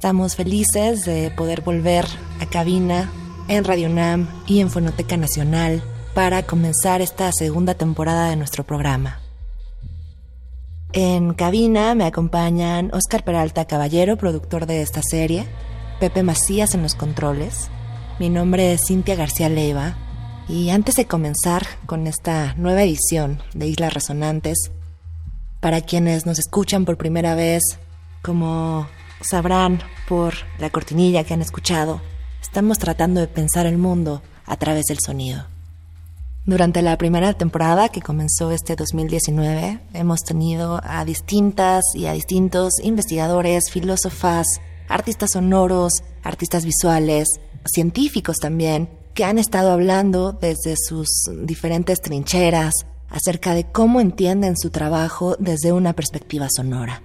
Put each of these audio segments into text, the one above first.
Estamos felices de poder volver a cabina en Radio Nam y en Fonoteca Nacional para comenzar esta segunda temporada de nuestro programa. En cabina me acompañan Oscar Peralta Caballero, productor de esta serie, Pepe Macías en los controles. Mi nombre es Cintia García Leiva y antes de comenzar con esta nueva edición de Islas Resonantes, para quienes nos escuchan por primera vez, como sabrán por la cortinilla que han escuchado, estamos tratando de pensar el mundo a través del sonido. Durante la primera temporada que comenzó este 2019, hemos tenido a distintas y a distintos investigadores, filósofas, artistas sonoros, artistas visuales, científicos también, que han estado hablando desde sus diferentes trincheras acerca de cómo entienden su trabajo desde una perspectiva sonora.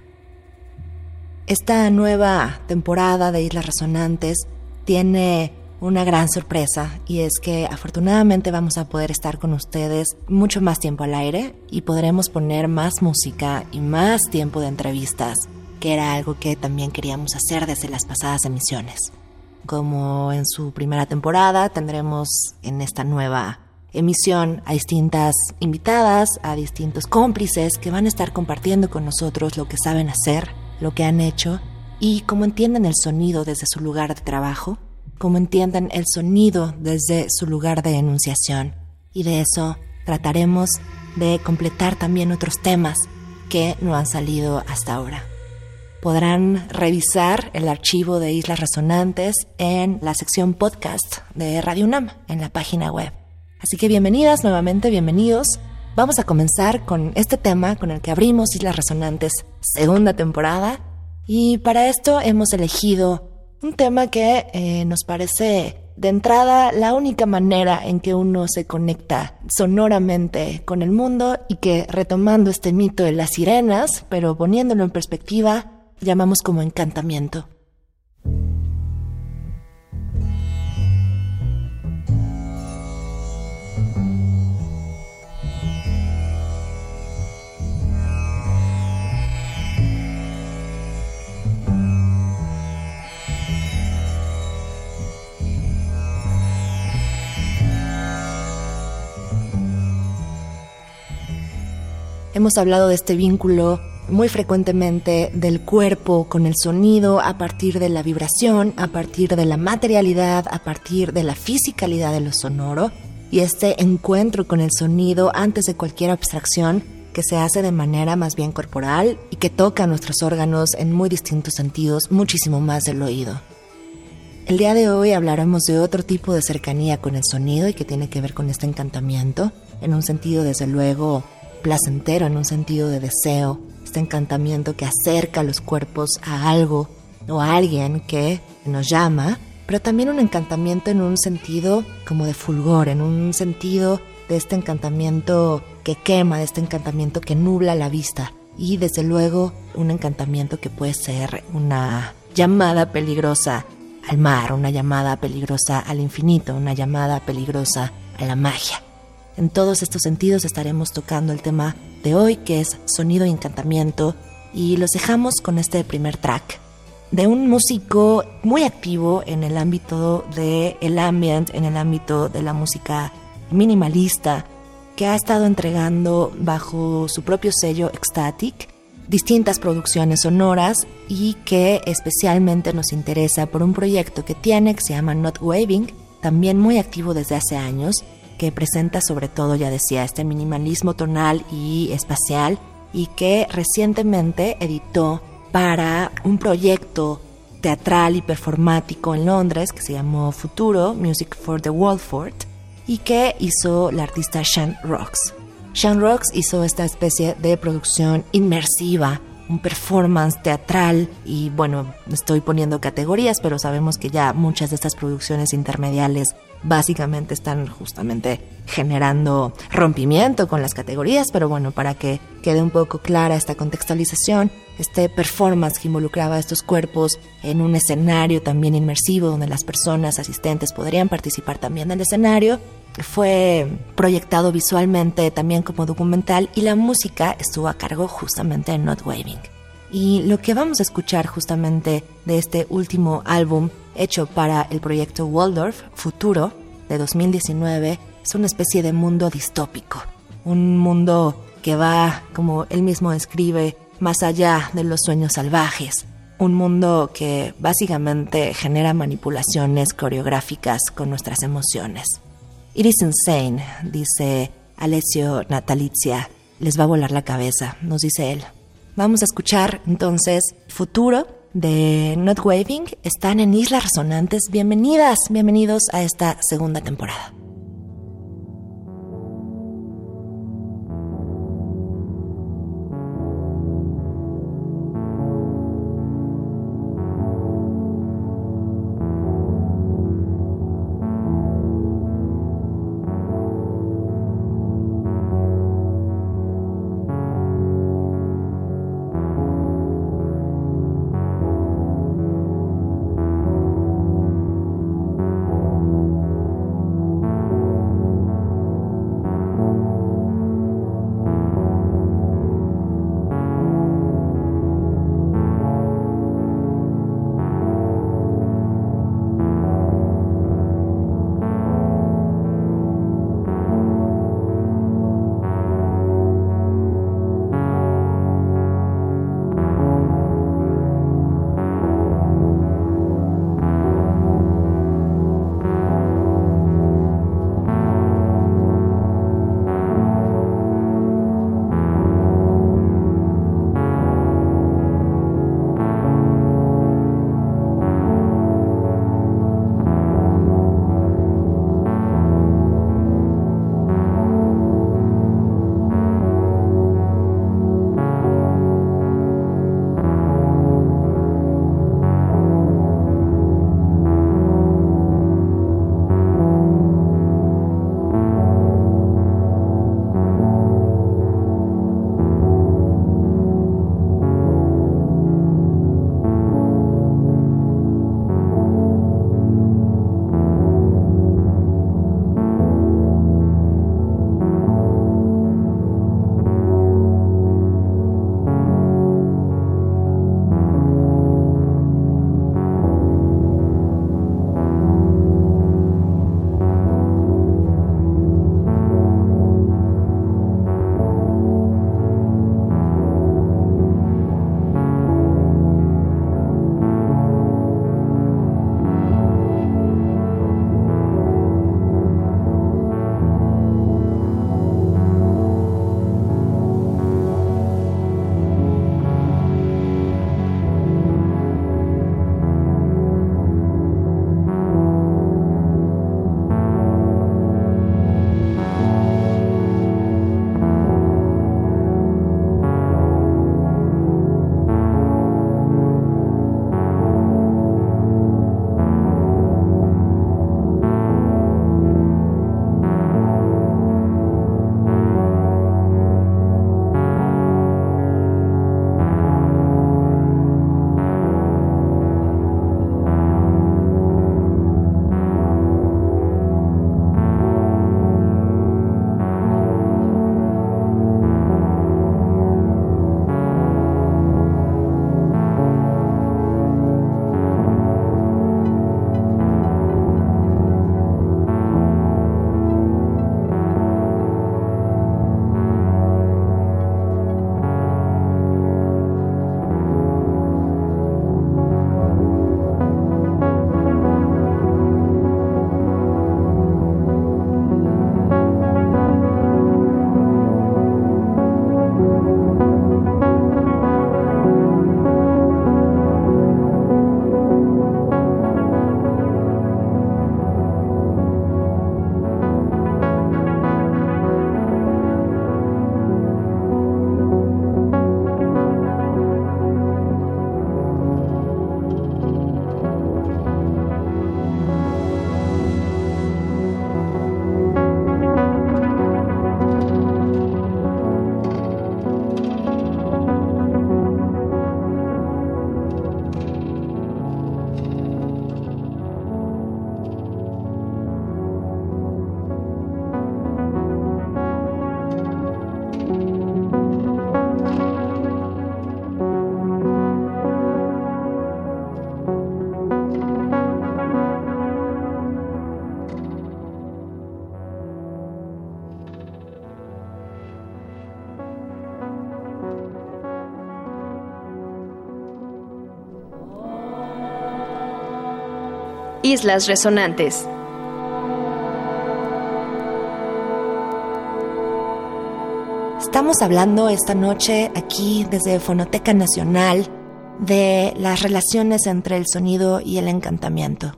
Esta nueva temporada de Islas Resonantes tiene una gran sorpresa y es que afortunadamente vamos a poder estar con ustedes mucho más tiempo al aire y podremos poner más música y más tiempo de entrevistas, que era algo que también queríamos hacer desde las pasadas emisiones. Como en su primera temporada, tendremos en esta nueva emisión a distintas invitadas, a distintos cómplices que van a estar compartiendo con nosotros lo que saben hacer, lo que han hecho y cómo entienden el sonido desde su lugar de trabajo, cómo entienden el sonido desde su lugar de enunciación. Y de eso trataremos de completar también otros temas que no han salido hasta ahora podrán revisar el archivo de Islas Resonantes en la sección podcast de Radio UNAM en la página web. Así que bienvenidas nuevamente, bienvenidos. Vamos a comenzar con este tema con el que abrimos Islas Resonantes segunda temporada y para esto hemos elegido un tema que eh, nos parece de entrada la única manera en que uno se conecta sonoramente con el mundo y que retomando este mito de las sirenas, pero poniéndolo en perspectiva, llamamos como encantamiento. Hemos hablado de este vínculo muy frecuentemente del cuerpo con el sonido a partir de la vibración, a partir de la materialidad, a partir de la fisicalidad de lo sonoro y este encuentro con el sonido antes de cualquier abstracción que se hace de manera más bien corporal y que toca nuestros órganos en muy distintos sentidos, muchísimo más del oído. El día de hoy hablaremos de otro tipo de cercanía con el sonido y que tiene que ver con este encantamiento, en un sentido desde luego placentero, en un sentido de deseo, este encantamiento que acerca los cuerpos a algo o a alguien que nos llama, pero también un encantamiento en un sentido como de fulgor, en un sentido de este encantamiento que quema, de este encantamiento que nubla la vista y desde luego un encantamiento que puede ser una llamada peligrosa al mar, una llamada peligrosa al infinito, una llamada peligrosa a la magia. En todos estos sentidos estaremos tocando el tema de hoy, que es sonido y encantamiento, y los dejamos con este primer track de un músico muy activo en el ámbito del el ambient, en el ámbito de la música minimalista, que ha estado entregando bajo su propio sello Ecstatic distintas producciones sonoras y que especialmente nos interesa por un proyecto que tiene que se llama Not Waving, también muy activo desde hace años que presenta sobre todo, ya decía, este minimalismo tonal y espacial y que recientemente editó para un proyecto teatral y performático en Londres que se llamó Futuro, Music for the Walford, y que hizo la artista Sean Rocks. Sean Rocks hizo esta especie de producción inmersiva un performance teatral y bueno, estoy poniendo categorías, pero sabemos que ya muchas de estas producciones intermediales básicamente están justamente generando rompimiento con las categorías, pero bueno, para que quede un poco clara esta contextualización, este performance que involucraba a estos cuerpos en un escenario también inmersivo donde las personas asistentes podrían participar también del escenario, fue proyectado visualmente también como documental y la música estuvo a cargo justamente de Not Waving. Y lo que vamos a escuchar justamente de este último álbum hecho para el proyecto Waldorf Futuro de 2019 es una especie de mundo distópico, un mundo que va, como él mismo escribe, más allá de los sueños salvajes, un mundo que básicamente genera manipulaciones coreográficas con nuestras emociones. It is insane, dice Alessio Natalizia. Les va a volar la cabeza, nos dice él. Vamos a escuchar entonces Futuro de Not Waving. Están en Islas Resonantes. Bienvenidas, bienvenidos a esta segunda temporada. Islas Resonantes. Estamos hablando esta noche aquí desde Fonoteca Nacional de las relaciones entre el sonido y el encantamiento.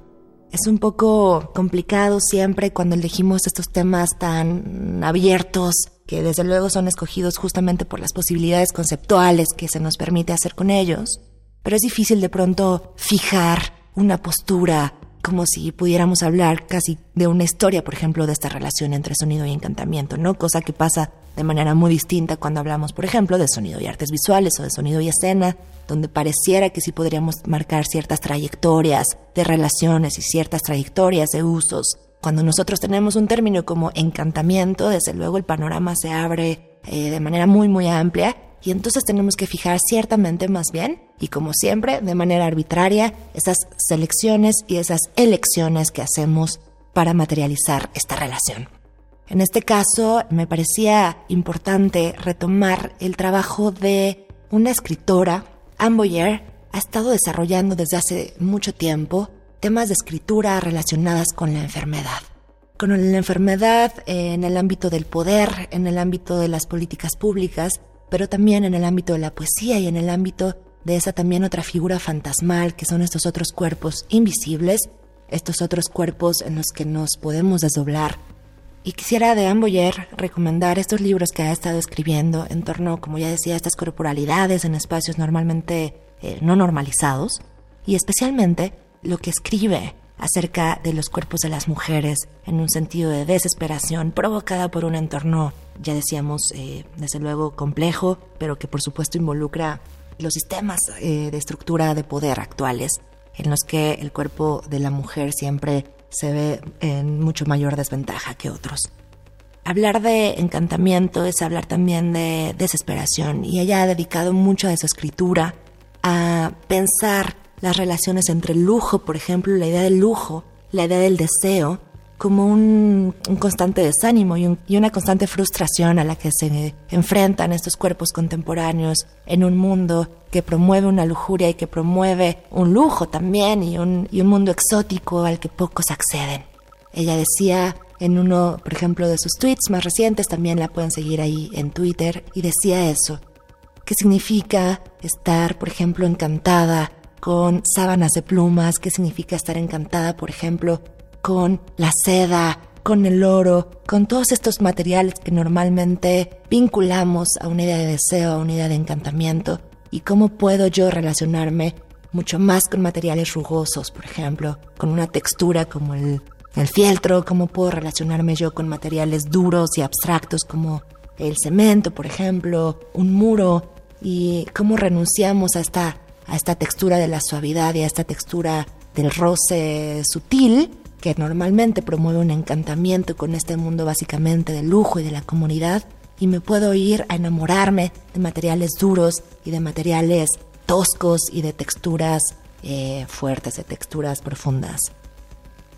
Es un poco complicado siempre cuando elegimos estos temas tan abiertos que desde luego son escogidos justamente por las posibilidades conceptuales que se nos permite hacer con ellos, pero es difícil de pronto fijar una postura como si pudiéramos hablar casi de una historia, por ejemplo, de esta relación entre sonido y encantamiento, ¿no? Cosa que pasa de manera muy distinta cuando hablamos, por ejemplo, de sonido y artes visuales o de sonido y escena, donde pareciera que sí podríamos marcar ciertas trayectorias de relaciones y ciertas trayectorias de usos. Cuando nosotros tenemos un término como encantamiento, desde luego el panorama se abre eh, de manera muy, muy amplia y entonces tenemos que fijar ciertamente más bien, y como siempre, de manera arbitraria, esas selecciones y esas elecciones que hacemos para materializar esta relación. En este caso, me parecía importante retomar el trabajo de una escritora Anne Boyer ha estado desarrollando desde hace mucho tiempo temas de escritura relacionadas con la enfermedad. Con la enfermedad en el ámbito del poder, en el ámbito de las políticas públicas, pero también en el ámbito de la poesía y en el ámbito de esa también otra figura fantasmal que son estos otros cuerpos invisibles, estos otros cuerpos en los que nos podemos desdoblar. Y quisiera de Amboyer recomendar estos libros que ha estado escribiendo en torno, como ya decía, a estas corporalidades en espacios normalmente eh, no normalizados, y especialmente lo que escribe acerca de los cuerpos de las mujeres en un sentido de desesperación provocada por un entorno, ya decíamos, eh, desde luego complejo, pero que por supuesto involucra los sistemas eh, de estructura de poder actuales, en los que el cuerpo de la mujer siempre se ve en mucho mayor desventaja que otros. Hablar de encantamiento es hablar también de desesperación y ella ha dedicado mucho de su escritura a pensar las relaciones entre el lujo, por ejemplo, la idea del lujo, la idea del deseo, como un, constante desánimo y, una constante frustración a la que se enfrentan estos cuerpos contemporáneos en un mundo que promueve una lujuria y que promueve un lujo también y un, y un mundo exótico al que pocos acceden. Ella decía en uno, por ejemplo, de sus tweets más recientes, también la pueden seguir ahí en Twitter, y decía eso. ¿Qué significa estar, por ejemplo, encantada con sábanas de plumas? ¿Qué significa estar encantada, por ejemplo, con la seda, con el oro, con todos estos materiales que normalmente vinculamos a una idea de deseo, a una idea de encantamiento? ¿Y cómo puedo yo relacionarme mucho más con materiales rugosos, por ejemplo, con una textura como el, el fieltro? ¿Cómo puedo relacionarme yo con materiales duros y abstractos como el cemento, por ejemplo, un muro? ¿Y cómo renunciamos a esta, a esta textura de la suavidad y a esta textura del roce sutil que normalmente promueve un encantamiento con este mundo básicamente de lujo y de la comunidad y me puedo ir a enamorarme de materiales duros y de materiales toscos y de texturas eh, fuertes, de texturas profundas.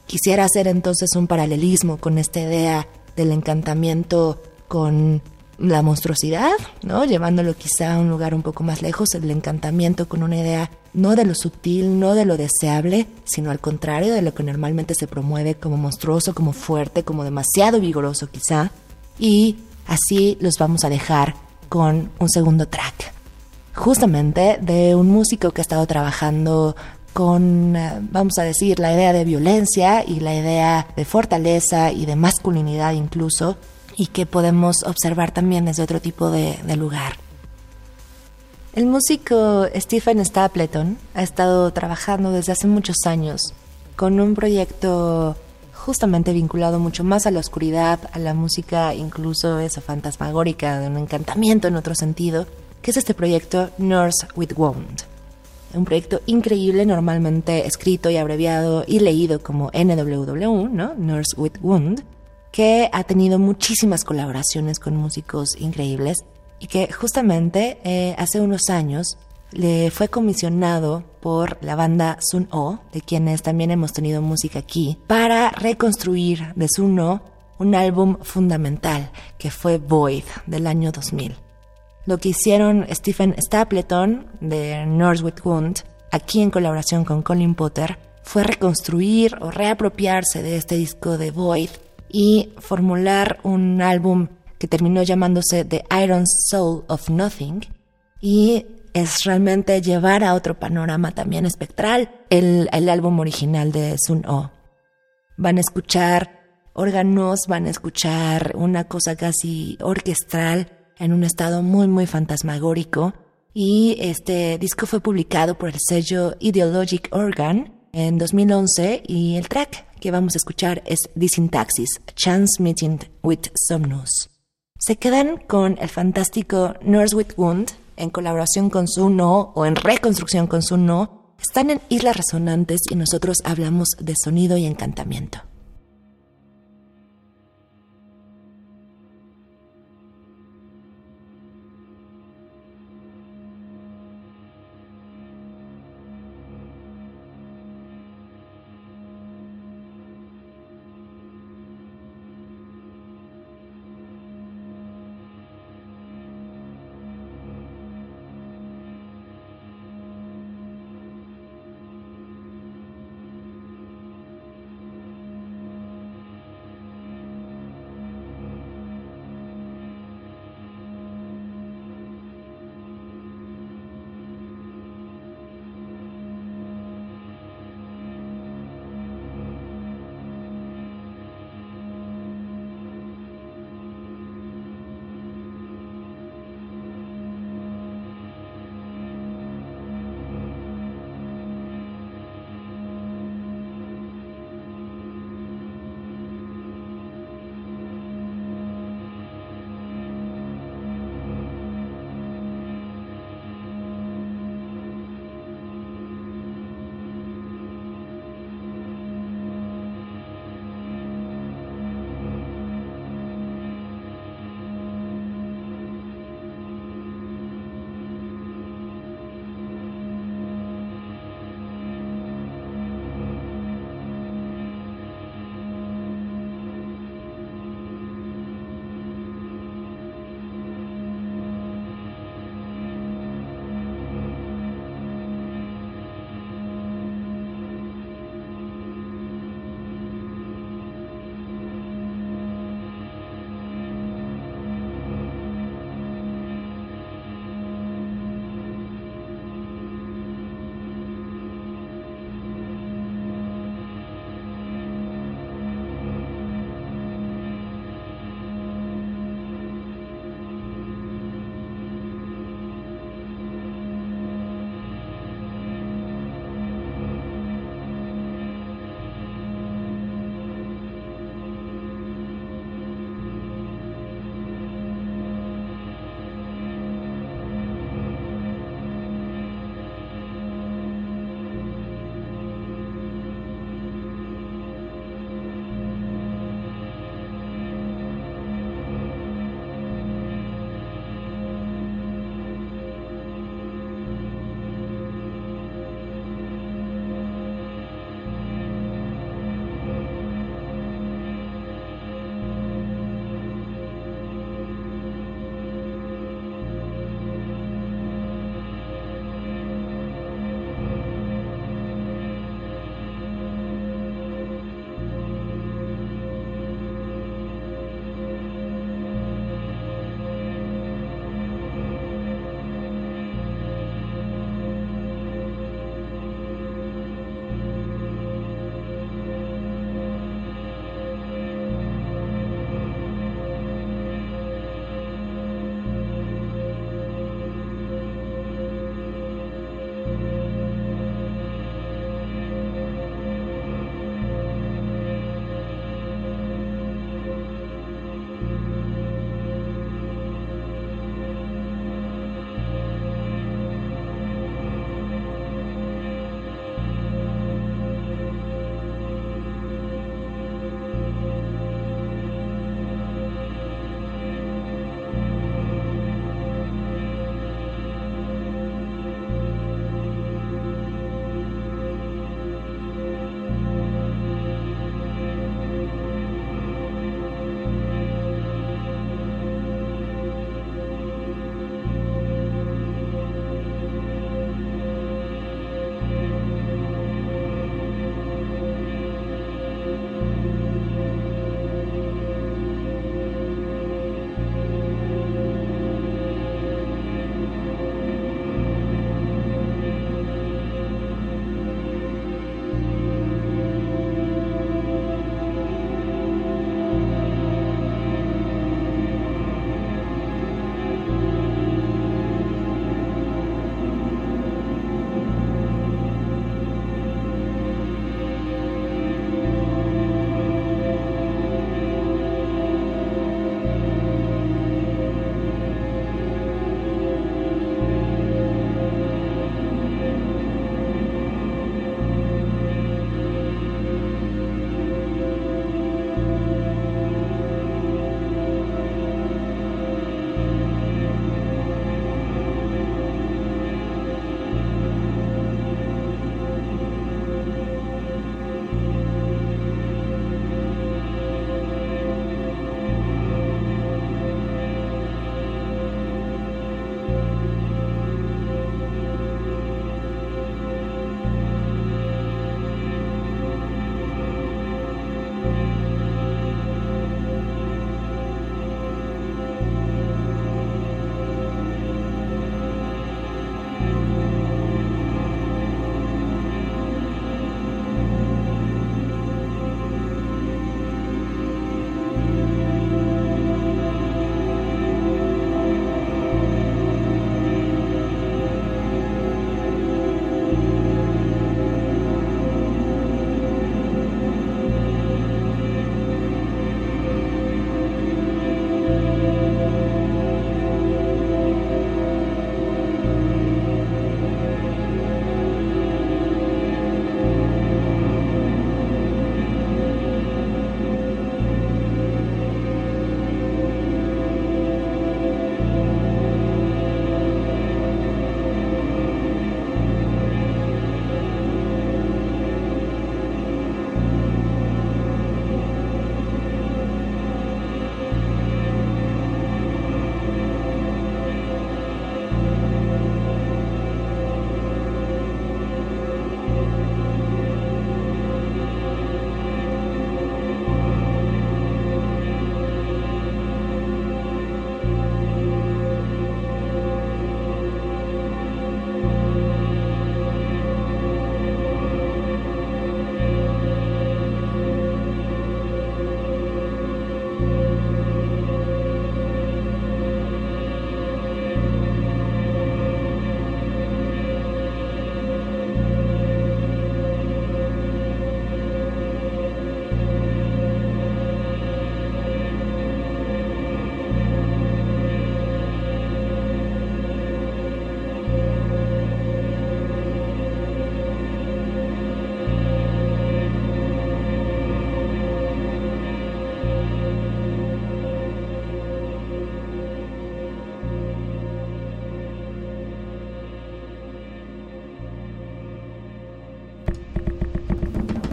Quisiera hacer entonces un paralelismo con esta idea del encantamiento con la monstruosidad, ¿no? Llevándolo quizá a un lugar un poco más lejos, el encantamiento con una idea no de lo sutil, no de lo deseable, sino al contrario de lo que normalmente se promueve como monstruoso, como fuerte, como demasiado vigoroso quizá, y Así los vamos a dejar con un segundo track. Justamente de un músico que ha estado trabajando con, eh, vamos a decir, la idea de violencia y la idea de fortaleza y de masculinidad incluso, y que podemos observar también desde otro tipo de, lugar. El músico Stephen Stapleton ha estado trabajando desde hace muchos años con un proyecto justamente vinculado mucho más a la oscuridad, a la música incluso esa fantasmagórica, de un encantamiento en otro sentido, que es este proyecto Nurse with Wound. Un proyecto increíble, normalmente escrito y abreviado y leído como NWW, ¿no? Nurse with Wound, que ha tenido muchísimas colaboraciones con músicos increíbles y que justamente eh, hace unos años le fue comisionado por la banda Sun O, de quienes también hemos tenido música aquí, para reconstruir de Sun O un álbum fundamental que fue Void del año 2000. Lo que hicieron Stephen Stapleton de Northwood Wound, aquí en colaboración con Colin Potter, fue reconstruir o reapropiarse de este disco de Void y formular un álbum que terminó llamándose The Iron Soul of Nothing y es realmente llevar a otro panorama también espectral el, el álbum original de Sun O. Van a escuchar órganos, van a escuchar una cosa casi orquestral en un estado muy muy fantasmagórico y este disco fue publicado por el sello Ideologic Organ en 2011 y el track que vamos a escuchar es Disintaxis, Chance Meeting with Somnus. Se quedan con el fantástico Nurse with Wound en colaboración con Suno o en reconstrucción con Suno. Están en Islas Resonantes y nosotros hablamos de sonido y encantamiento.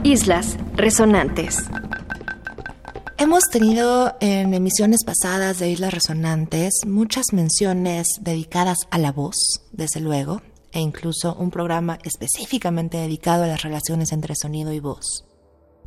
Islas Resonantes. Hemos tenido en emisiones pasadas de Islas Resonantes muchas menciones dedicadas a la voz, desde luego, e incluso un programa específicamente dedicado a las relaciones entre sonido y voz.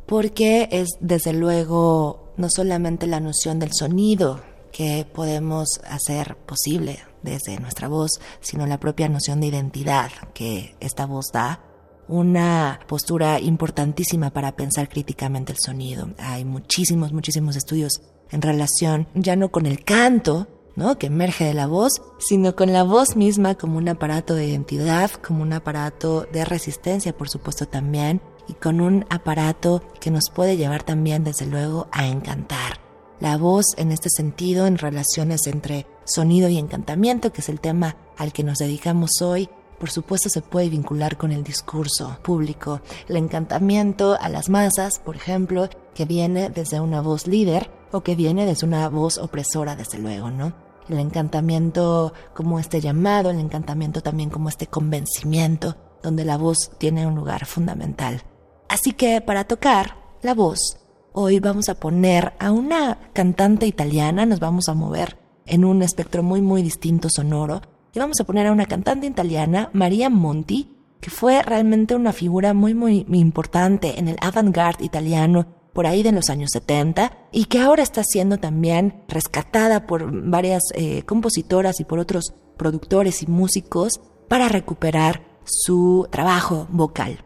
Porque es desde luego no solamente la noción del sonido que podemos hacer posible desde nuestra voz, sino la propia noción de identidad que esta voz da una postura importantísima para pensar críticamente el sonido. Hay muchísimos, muchísimos estudios en relación ya no con el canto, ¿no? que emerge de la voz, sino con la voz misma como un aparato de identidad, como un aparato de resistencia, por supuesto también, y con un aparato que nos puede llevar también, desde luego, a encantar. La voz en este sentido, en relaciones entre sonido y encantamiento, que es el tema al que nos dedicamos hoy, por supuesto se puede vincular con el discurso público, el encantamiento a las masas, por ejemplo, que viene desde una voz líder o que viene desde una voz opresora, desde luego, ¿no? El encantamiento como este llamado, el encantamiento también como este convencimiento, donde la voz tiene un lugar fundamental. Así que para tocar la voz, hoy vamos a poner a una cantante italiana, nos vamos a mover en un espectro muy muy distinto sonoro, y vamos a poner a una cantante italiana, Maria Monti, que fue realmente una figura muy, muy, importante en el avant-garde italiano por ahí de los años 70 y que ahora está siendo también rescatada por varias eh, compositoras y por otros productores y músicos para recuperar su trabajo vocal.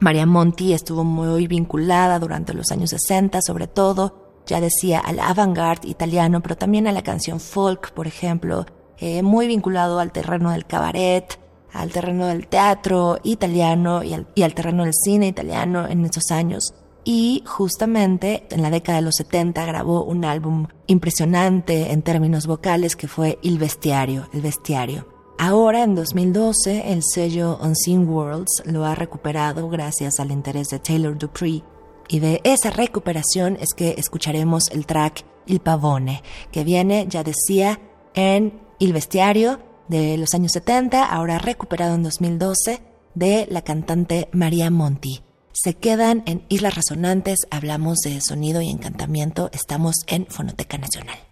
Maria Monti estuvo muy vinculada durante los años 60, sobre todo, ya decía, al avant-garde italiano, pero también a la canción folk, por ejemplo, eh, muy vinculado al terreno del cabaret, al terreno del teatro italiano y al, terreno del cine italiano en esos años. Y justamente en la década de los 70 grabó un álbum impresionante en términos vocales que fue El Bestiario, El Bestiario. Ahora, en 2012, el sello Unseen Worlds lo ha recuperado gracias al interés de Taylor Dupree. Y de esa recuperación es que escucharemos el track Il Pavone, que viene, ya decía, en el bestiario de los años 70, ahora recuperado en 2012, de la cantante María Monti. Se quedan en Islas Resonantes, hablamos de sonido y encantamiento, estamos en Fonoteca Nacional.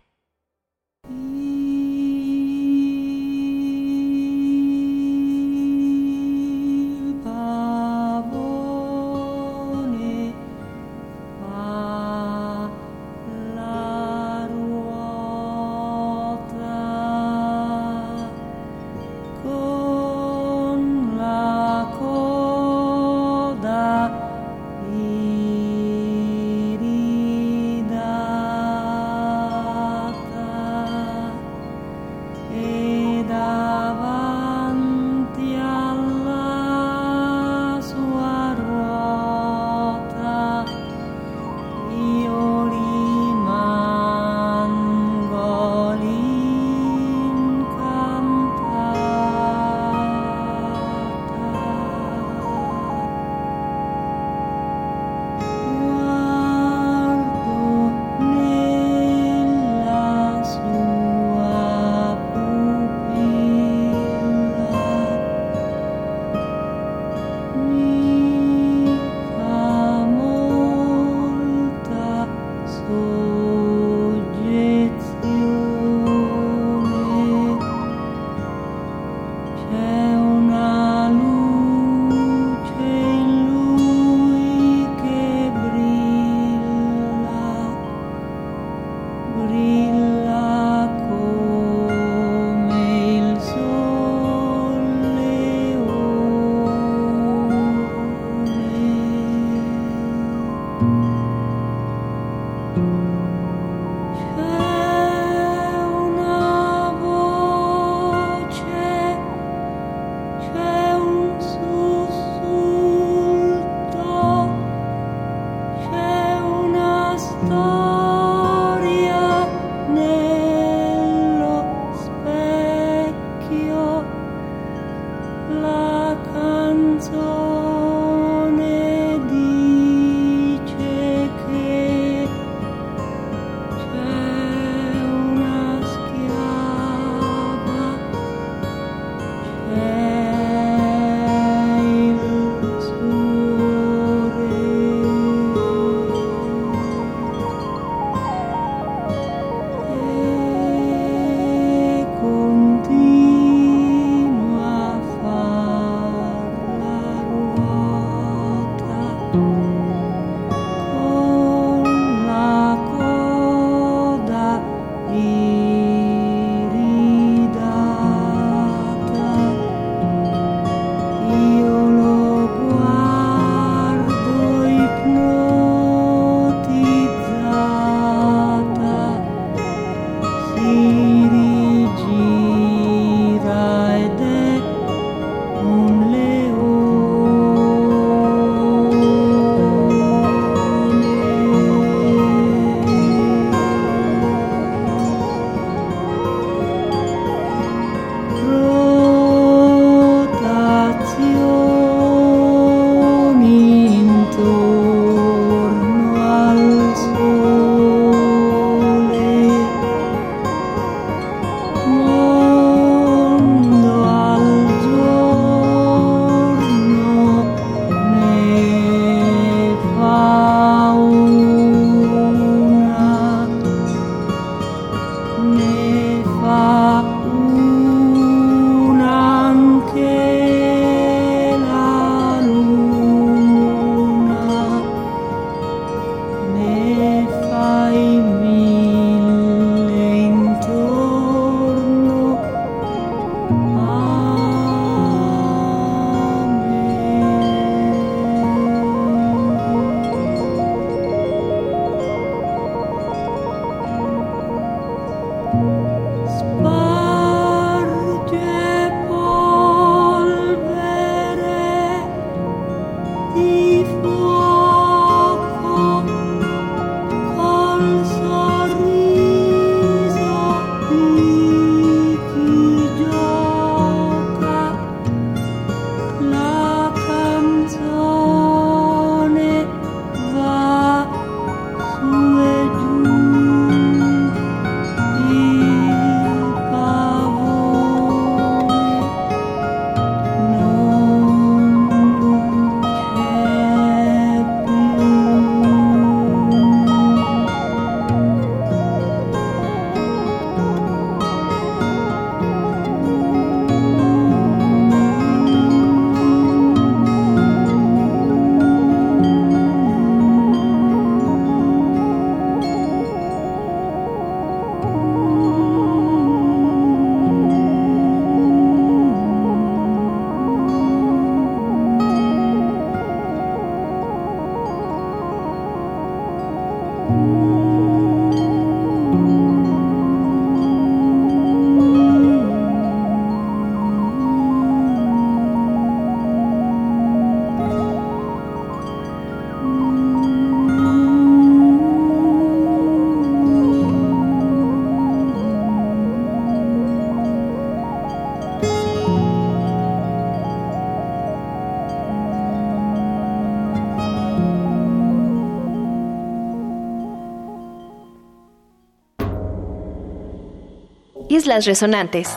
Islas Resonantes.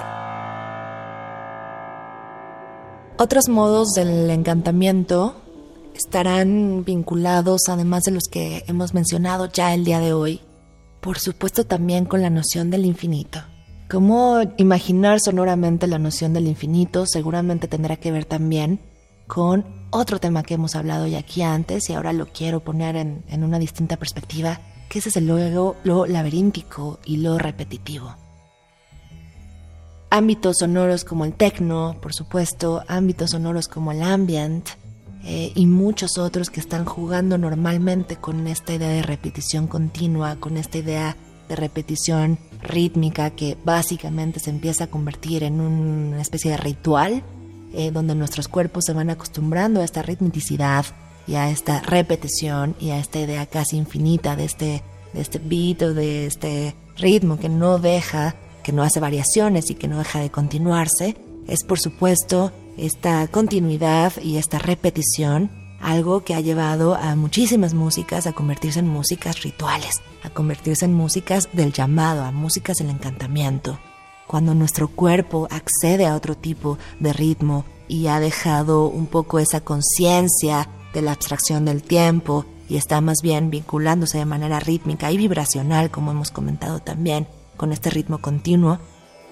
Otros modos del encantamiento estarán vinculados, además de los que hemos mencionado ya el día de hoy, por supuesto también con la noción del infinito. Cómo imaginar sonoramente la noción del infinito seguramente tendrá que ver también con otro tema que hemos hablado ya aquí antes y ahora lo quiero poner en, en una distinta perspectiva, que es el luego lo laberíntico y lo repetitivo. Ámbitos sonoros como el techno, por supuesto, ámbitos sonoros como el ambient eh, y muchos otros que están jugando normalmente con esta idea de repetición continua, con esta idea de repetición rítmica que básicamente se empieza a convertir en una especie de ritual eh, donde nuestros cuerpos se van acostumbrando a esta ritmicidad y a esta repetición y a esta idea casi infinita de este, de este beat o de este ritmo que no deja que no hace variaciones y que no deja de continuarse, es por supuesto esta continuidad y esta repetición, algo que ha llevado a muchísimas músicas a convertirse en músicas rituales, a convertirse en músicas del llamado, a músicas del encantamiento. Cuando nuestro cuerpo accede a otro tipo de ritmo y ha dejado un poco esa conciencia de la abstracción del tiempo y está más bien vinculándose de manera rítmica y vibracional, como hemos comentado también, con este ritmo continuo,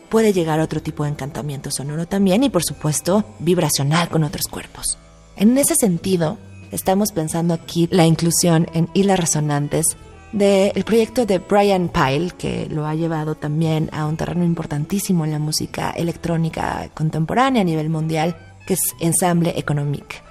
puede llegar a otro tipo de encantamiento sonoro también y por supuesto vibracional con otros cuerpos. En ese sentido, estamos pensando aquí la inclusión en hilas resonantes del proyecto de Brian Pyle, que lo ha llevado también a un terreno importantísimo en la música electrónica contemporánea a nivel mundial, que es Ensemble Economic.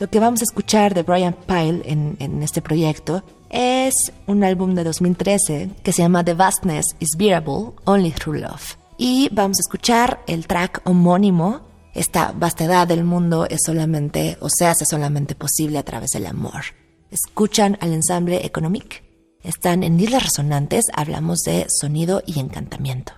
Lo que vamos a escuchar de Brian Pyle en este proyecto es un álbum de 2013 que se llama The Vastness is Bearable Only Through Love. Y vamos a escuchar el track homónimo. Esta vastedad del mundo es solamente o se hace solamente posible a través del amor. Escuchan al ensamble Economic. Están en Islas Resonantes, hablamos de sonido y encantamiento.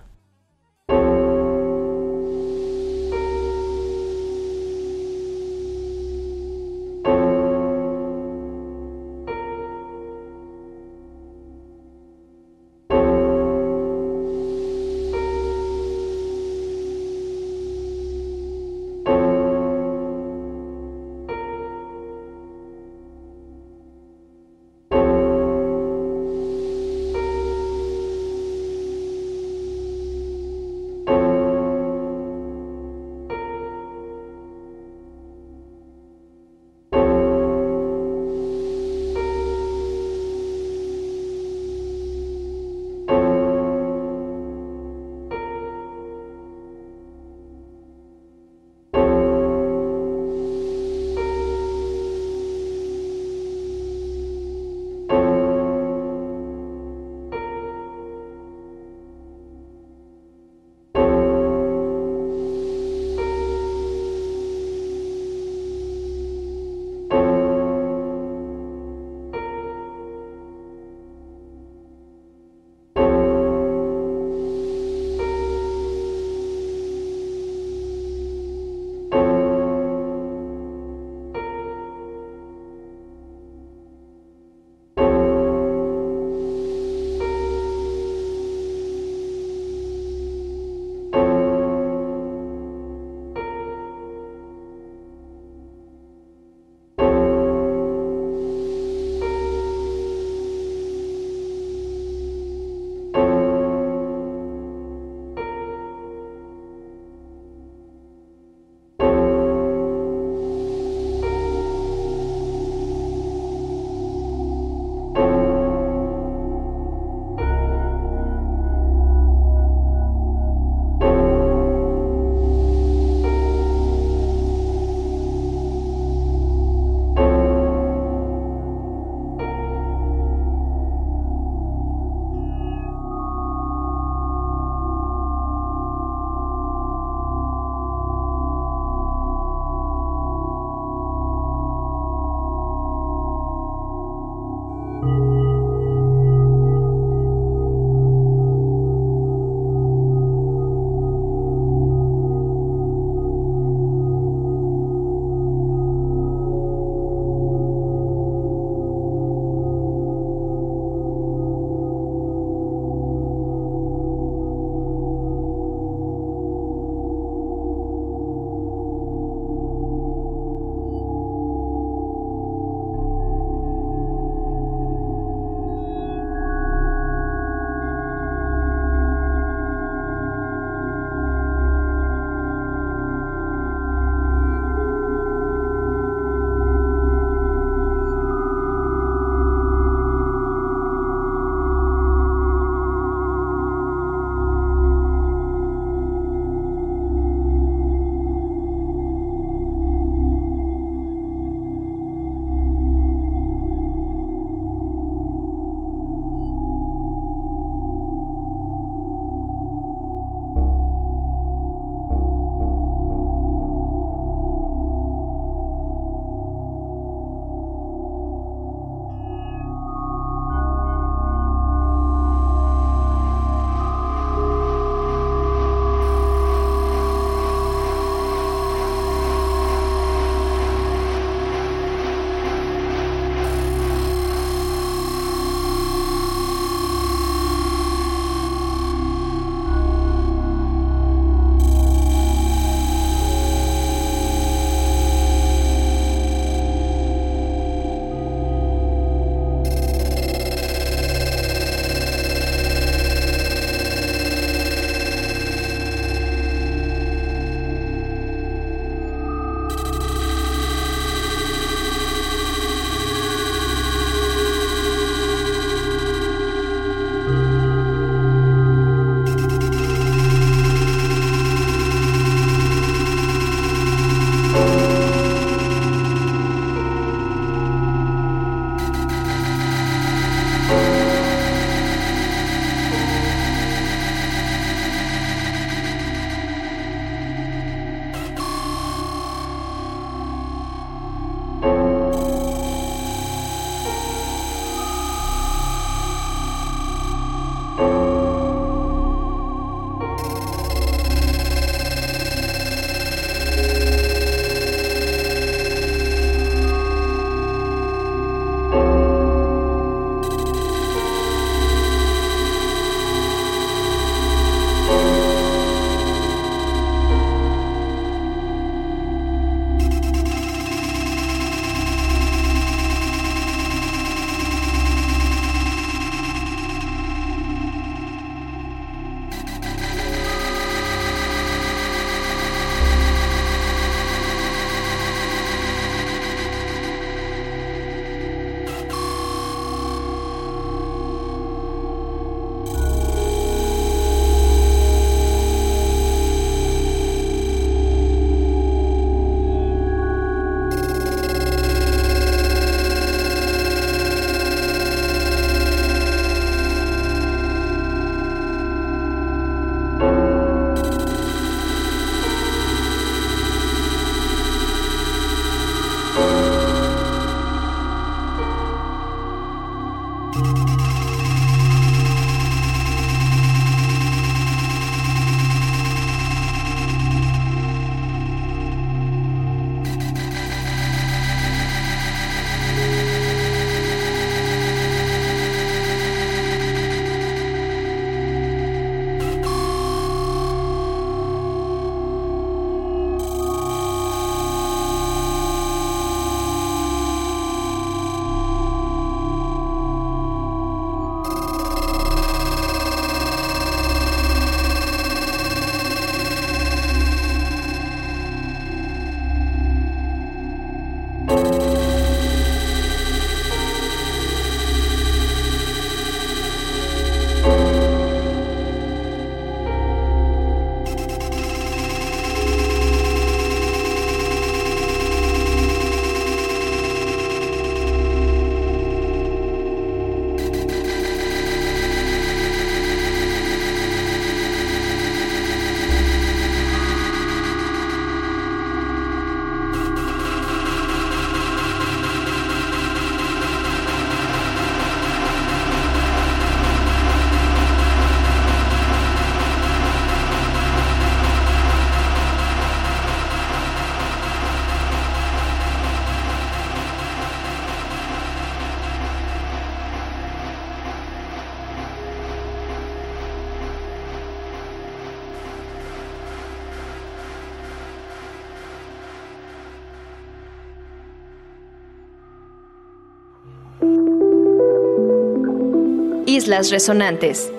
Islas Resonantes.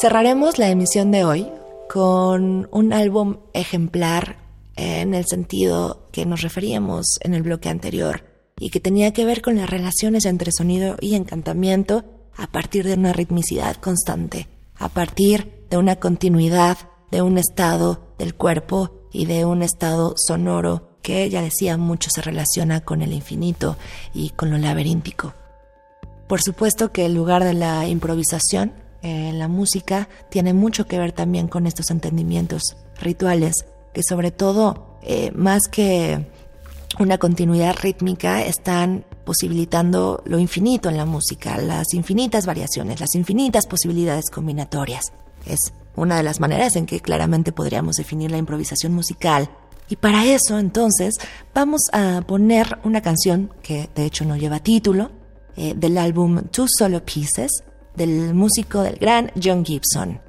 Cerraremos la emisión de hoy con un álbum ejemplar en el sentido que nos referíamos en el bloque anterior y que tenía que ver con las relaciones entre sonido y encantamiento a partir de una ritmicidad constante, a partir de una continuidad de un estado del cuerpo y de un estado sonoro que ya decía mucho se relaciona con el infinito y con lo laberíntico. Por supuesto que el lugar de la improvisación en la música tiene mucho que ver también con estos entendimientos rituales, que sobre todo, eh, más que una continuidad rítmica, están posibilitando lo infinito en la música, las infinitas variaciones, las infinitas posibilidades combinatorias. Es una de las maneras en que claramente podríamos definir la improvisación musical y para eso, entonces, vamos a poner una canción que de hecho no lleva título, eh, del álbum Two Solo Pieces, del músico del gran John Gibson.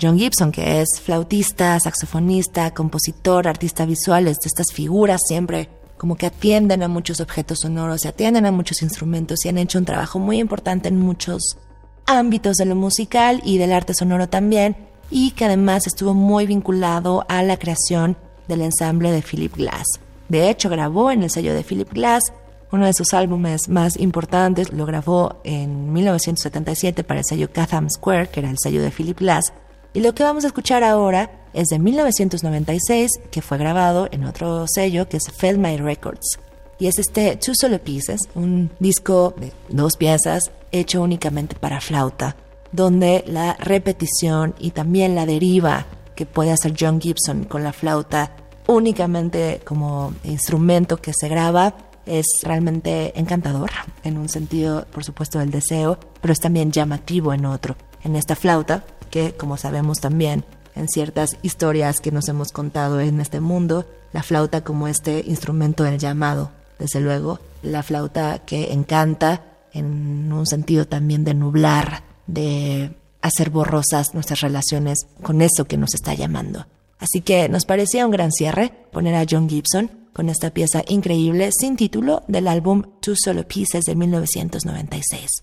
John Gibson, que es flautista, saxofonista, compositor, artista visual, es de estas figuras siempre como que atienden a muchos objetos sonoros, y atienden a muchos instrumentos y han hecho un trabajo muy importante en muchos ámbitos de lo musical y del arte sonoro también, y que además estuvo muy vinculado a la creación del ensamble de Philip Glass. De hecho, grabó en el sello de Philip Glass uno de sus álbumes más importantes, lo grabó en 1977 para el sello Catham Square, que era el sello de Philip Glass. Y lo que vamos a escuchar ahora es de 1996, que fue grabado en otro sello que es My Records. Y es este Two Solo Pieces, un disco de dos piezas hecho únicamente para flauta, donde la repetición y también la deriva puede hacer John Gibson con la flauta únicamente como instrumento que se graba es realmente encantador en un sentido, por supuesto, del deseo, pero es también llamativo en otro. En esta flauta, que como sabemos también en ciertas historias que nos hemos contado en este mundo, la flauta como este instrumento del llamado, desde luego, la flauta que encanta en un sentido también de nublar, de hacer borrosas nuestras relaciones con eso que nos está llamando. Así que nos parecía un gran cierre poner a John Gibson con esta pieza increíble sin título del álbum Two Solo Pieces de 1996.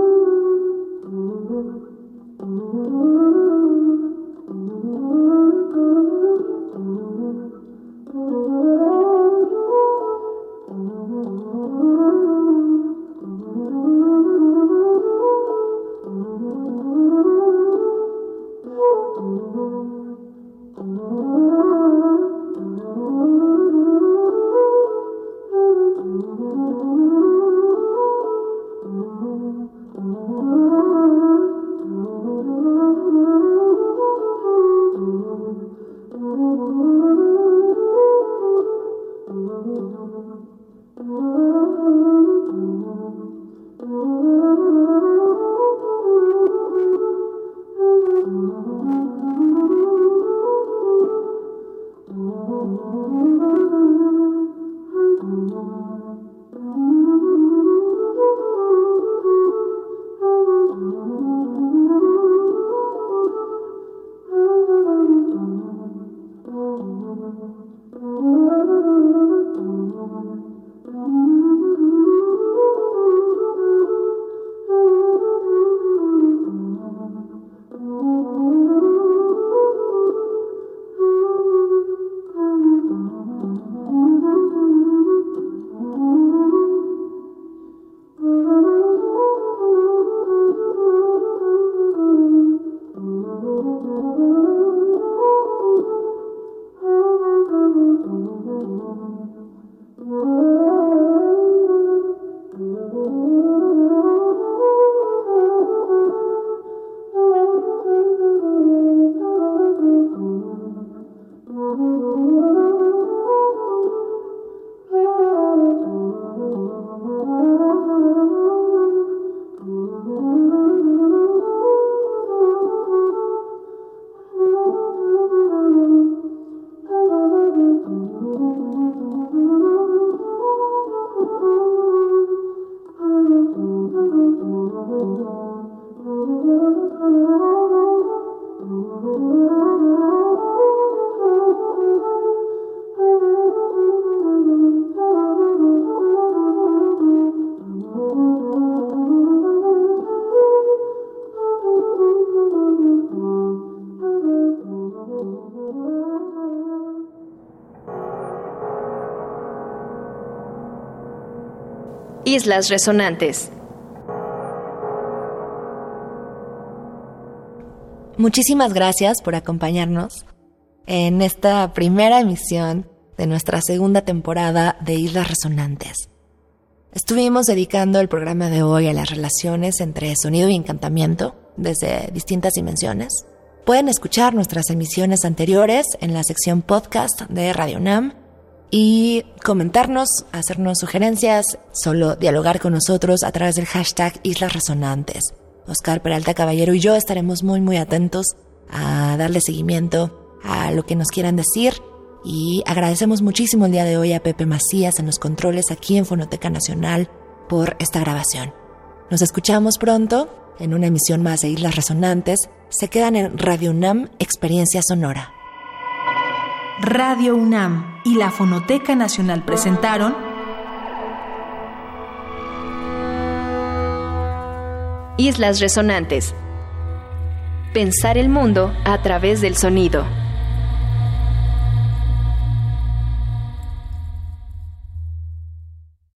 Islas Resonantes. Muchísimas gracias por acompañarnos en esta primera emisión de nuestra segunda temporada de Islas Resonantes. Estuvimos dedicando el programa de hoy a las relaciones entre sonido y encantamiento desde distintas dimensiones. Pueden escuchar nuestras emisiones anteriores en la sección podcast de Radio Nam y comentarnos, hacernos sugerencias, solo dialogar con nosotros a través del hashtag Islas Resonantes. Oscar Peralta Caballero y yo estaremos muy muy atentos a darle seguimiento a lo que nos quieran decir y agradecemos muchísimo el día de hoy a Pepe Macías en los controles aquí en Fonoteca Nacional por esta grabación. Nos escuchamos pronto en una emisión más de Islas Resonantes. Se quedan en Radio UNAM Experiencia Sonora. Radio UNAM y la Fonoteca Nacional presentaron Islas Resonantes. Pensar el mundo a través del sonido.